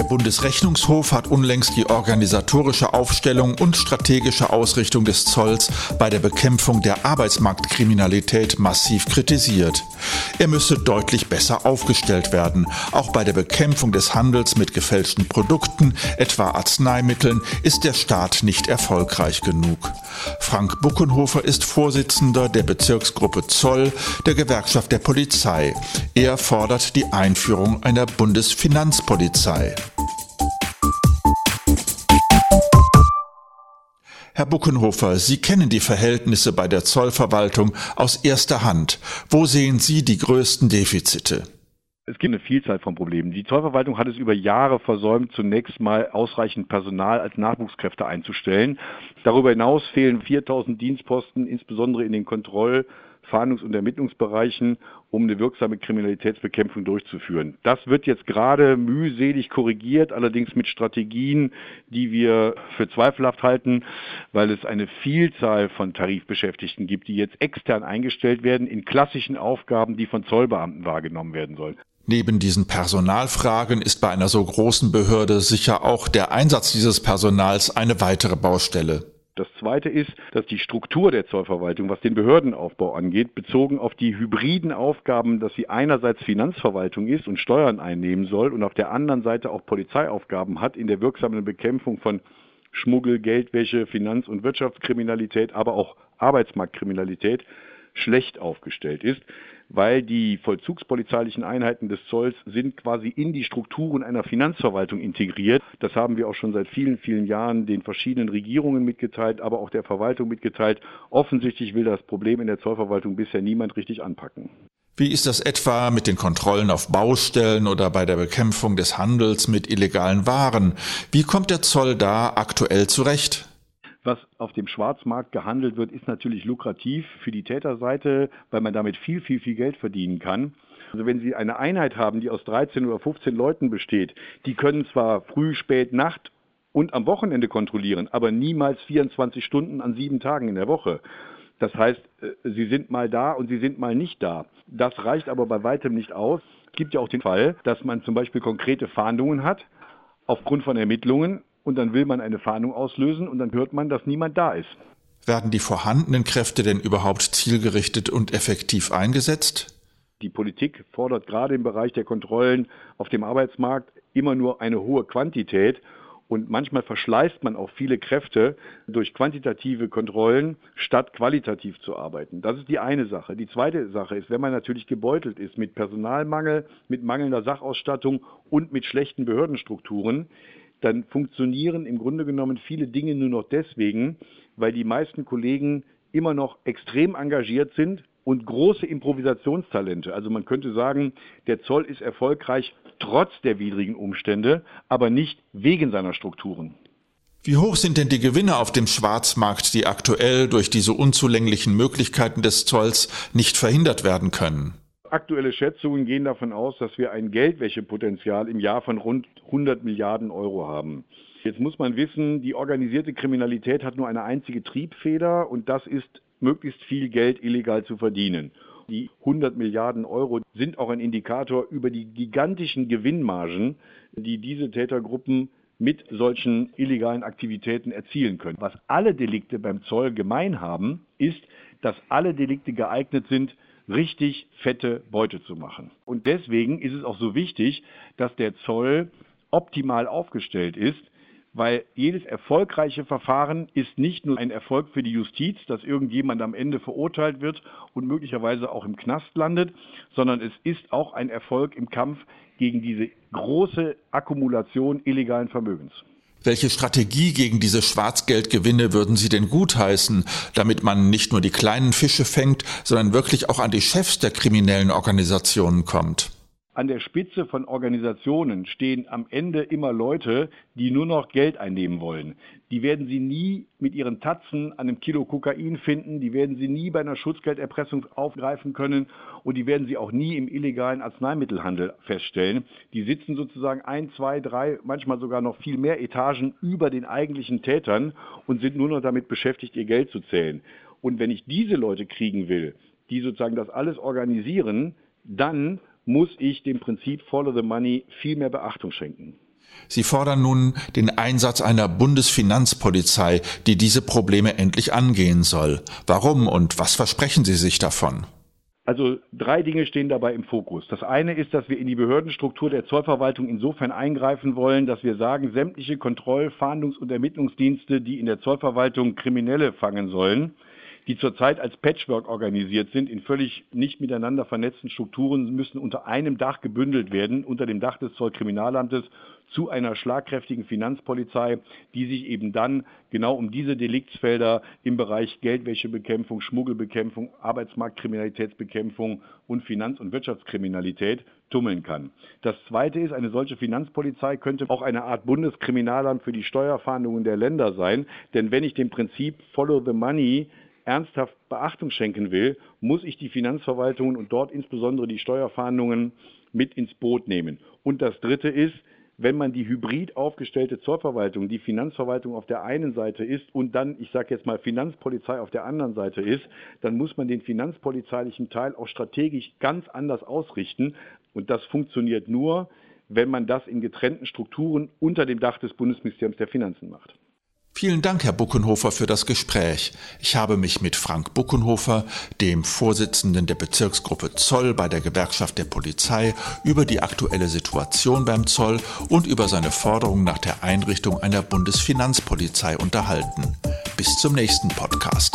Der Bundesrechnungshof hat unlängst die organisatorische Aufstellung und strategische Ausrichtung des Zolls bei der Bekämpfung der Arbeitsmarktkriminalität massiv kritisiert. Er müsse deutlich besser aufgestellt werden. Auch bei der Bekämpfung des Handels mit gefälschten Produkten, etwa Arzneimitteln, ist der Staat nicht erfolgreich genug. Frank Buckenhofer ist Vorsitzender der Bezirksgruppe Zoll der Gewerkschaft der Polizei. Er fordert die Einführung einer Bundesfinanzpolizei. Herr Buckenhofer, Sie kennen die Verhältnisse bei der Zollverwaltung aus erster Hand. Wo sehen Sie die größten Defizite? Es gibt eine Vielzahl von Problemen. Die Zollverwaltung hat es über Jahre versäumt, zunächst mal ausreichend Personal als Nachwuchskräfte einzustellen. Darüber hinaus fehlen 4000 Dienstposten, insbesondere in den Kontroll- Fahndungs- und Ermittlungsbereichen, um eine wirksame Kriminalitätsbekämpfung durchzuführen. Das wird jetzt gerade mühselig korrigiert, allerdings mit Strategien, die wir für zweifelhaft halten, weil es eine Vielzahl von Tarifbeschäftigten gibt, die jetzt extern eingestellt werden in klassischen Aufgaben, die von Zollbeamten wahrgenommen werden sollen. Neben diesen Personalfragen ist bei einer so großen Behörde sicher auch der Einsatz dieses Personals eine weitere Baustelle. Das Zweite ist, dass die Struktur der Zollverwaltung, was den Behördenaufbau angeht, bezogen auf die hybriden Aufgaben, dass sie einerseits Finanzverwaltung ist und Steuern einnehmen soll und auf der anderen Seite auch Polizeiaufgaben hat in der wirksamen Bekämpfung von Schmuggel, Geldwäsche, Finanz- und Wirtschaftskriminalität, aber auch Arbeitsmarktkriminalität, schlecht aufgestellt ist weil die vollzugspolizeilichen Einheiten des Zolls sind quasi in die Strukturen einer Finanzverwaltung integriert. Das haben wir auch schon seit vielen, vielen Jahren den verschiedenen Regierungen mitgeteilt, aber auch der Verwaltung mitgeteilt. Offensichtlich will das Problem in der Zollverwaltung bisher niemand richtig anpacken. Wie ist das etwa mit den Kontrollen auf Baustellen oder bei der Bekämpfung des Handels mit illegalen Waren? Wie kommt der Zoll da aktuell zurecht? Was auf dem Schwarzmarkt gehandelt wird, ist natürlich lukrativ für die Täterseite, weil man damit viel, viel, viel Geld verdienen kann. Also wenn Sie eine Einheit haben, die aus 13 oder 15 Leuten besteht, die können zwar früh, spät, Nacht und am Wochenende kontrollieren, aber niemals 24 Stunden an sieben Tagen in der Woche. Das heißt, äh, sie sind mal da und sie sind mal nicht da. Das reicht aber bei weitem nicht aus. Es gibt ja auch den Fall, dass man zum Beispiel konkrete Fahndungen hat aufgrund von Ermittlungen und dann will man eine Fahndung auslösen und dann hört man, dass niemand da ist. Werden die vorhandenen Kräfte denn überhaupt zielgerichtet und effektiv eingesetzt? Die Politik fordert gerade im Bereich der Kontrollen auf dem Arbeitsmarkt immer nur eine hohe Quantität und manchmal verschleißt man auch viele Kräfte durch quantitative Kontrollen, statt qualitativ zu arbeiten. Das ist die eine Sache. Die zweite Sache ist, wenn man natürlich gebeutelt ist mit Personalmangel, mit mangelnder Sachausstattung und mit schlechten Behördenstrukturen, dann funktionieren im Grunde genommen viele Dinge nur noch deswegen, weil die meisten Kollegen immer noch extrem engagiert sind und große Improvisationstalente. Also man könnte sagen, der Zoll ist erfolgreich trotz der widrigen Umstände, aber nicht wegen seiner Strukturen. Wie hoch sind denn die Gewinne auf dem Schwarzmarkt, die aktuell durch diese unzulänglichen Möglichkeiten des Zolls nicht verhindert werden können? Aktuelle Schätzungen gehen davon aus, dass wir ein Geldwäschepotenzial im Jahr von rund 100 Milliarden Euro haben. Jetzt muss man wissen, die organisierte Kriminalität hat nur eine einzige Triebfeder und das ist, möglichst viel Geld illegal zu verdienen. Die 100 Milliarden Euro sind auch ein Indikator über die gigantischen Gewinnmargen, die diese Tätergruppen mit solchen illegalen Aktivitäten erzielen können. Was alle Delikte beim Zoll gemein haben, ist, dass alle Delikte geeignet sind, richtig fette Beute zu machen. Und deswegen ist es auch so wichtig, dass der Zoll optimal aufgestellt ist, weil jedes erfolgreiche Verfahren ist nicht nur ein Erfolg für die Justiz, dass irgendjemand am Ende verurteilt wird und möglicherweise auch im Knast landet, sondern es ist auch ein Erfolg im Kampf gegen diese große Akkumulation illegalen Vermögens. Welche Strategie gegen diese Schwarzgeldgewinne würden Sie denn gutheißen, damit man nicht nur die kleinen Fische fängt, sondern wirklich auch an die Chefs der kriminellen Organisationen kommt? An der Spitze von Organisationen stehen am Ende immer Leute, die nur noch Geld einnehmen wollen. Die werden Sie nie mit Ihren Tatzen an einem Kilo Kokain finden, die werden Sie nie bei einer Schutzgelderpressung aufgreifen können und die werden Sie auch nie im illegalen Arzneimittelhandel feststellen. Die sitzen sozusagen ein, zwei, drei, manchmal sogar noch viel mehr Etagen über den eigentlichen Tätern und sind nur noch damit beschäftigt, ihr Geld zu zählen. Und wenn ich diese Leute kriegen will, die sozusagen das alles organisieren, dann muss ich dem Prinzip Follow the Money viel mehr Beachtung schenken. Sie fordern nun den Einsatz einer Bundesfinanzpolizei, die diese Probleme endlich angehen soll. Warum und was versprechen Sie sich davon? Also drei Dinge stehen dabei im Fokus. Das eine ist, dass wir in die Behördenstruktur der Zollverwaltung insofern eingreifen wollen, dass wir sagen, sämtliche Kontroll-, Fahndungs- und Ermittlungsdienste, die in der Zollverwaltung Kriminelle fangen sollen, die zurzeit als Patchwork organisiert sind, in völlig nicht miteinander vernetzten Strukturen, müssen unter einem Dach gebündelt werden, unter dem Dach des Zollkriminalamtes zu einer schlagkräftigen Finanzpolizei, die sich eben dann genau um diese Deliktsfelder im Bereich Geldwäschebekämpfung, Schmuggelbekämpfung, Arbeitsmarktkriminalitätsbekämpfung und Finanz- und Wirtschaftskriminalität tummeln kann. Das Zweite ist, eine solche Finanzpolizei könnte auch eine Art Bundeskriminalamt für die Steuerfahndungen der Länder sein, denn wenn ich dem Prinzip Follow the Money ernsthaft Beachtung schenken will, muss ich die Finanzverwaltungen und dort insbesondere die Steuerfahndungen mit ins Boot nehmen. Und das Dritte ist, wenn man die hybrid aufgestellte Zollverwaltung, die Finanzverwaltung auf der einen Seite ist und dann, ich sage jetzt mal, Finanzpolizei auf der anderen Seite ist, dann muss man den finanzpolizeilichen Teil auch strategisch ganz anders ausrichten. Und das funktioniert nur, wenn man das in getrennten Strukturen unter dem Dach des Bundesministeriums der Finanzen macht. Vielen Dank, Herr Buckenhofer, für das Gespräch. Ich habe mich mit Frank Buckenhofer, dem Vorsitzenden der Bezirksgruppe Zoll bei der Gewerkschaft der Polizei, über die aktuelle Situation beim Zoll und über seine Forderung nach der Einrichtung einer Bundesfinanzpolizei unterhalten. Bis zum nächsten Podcast.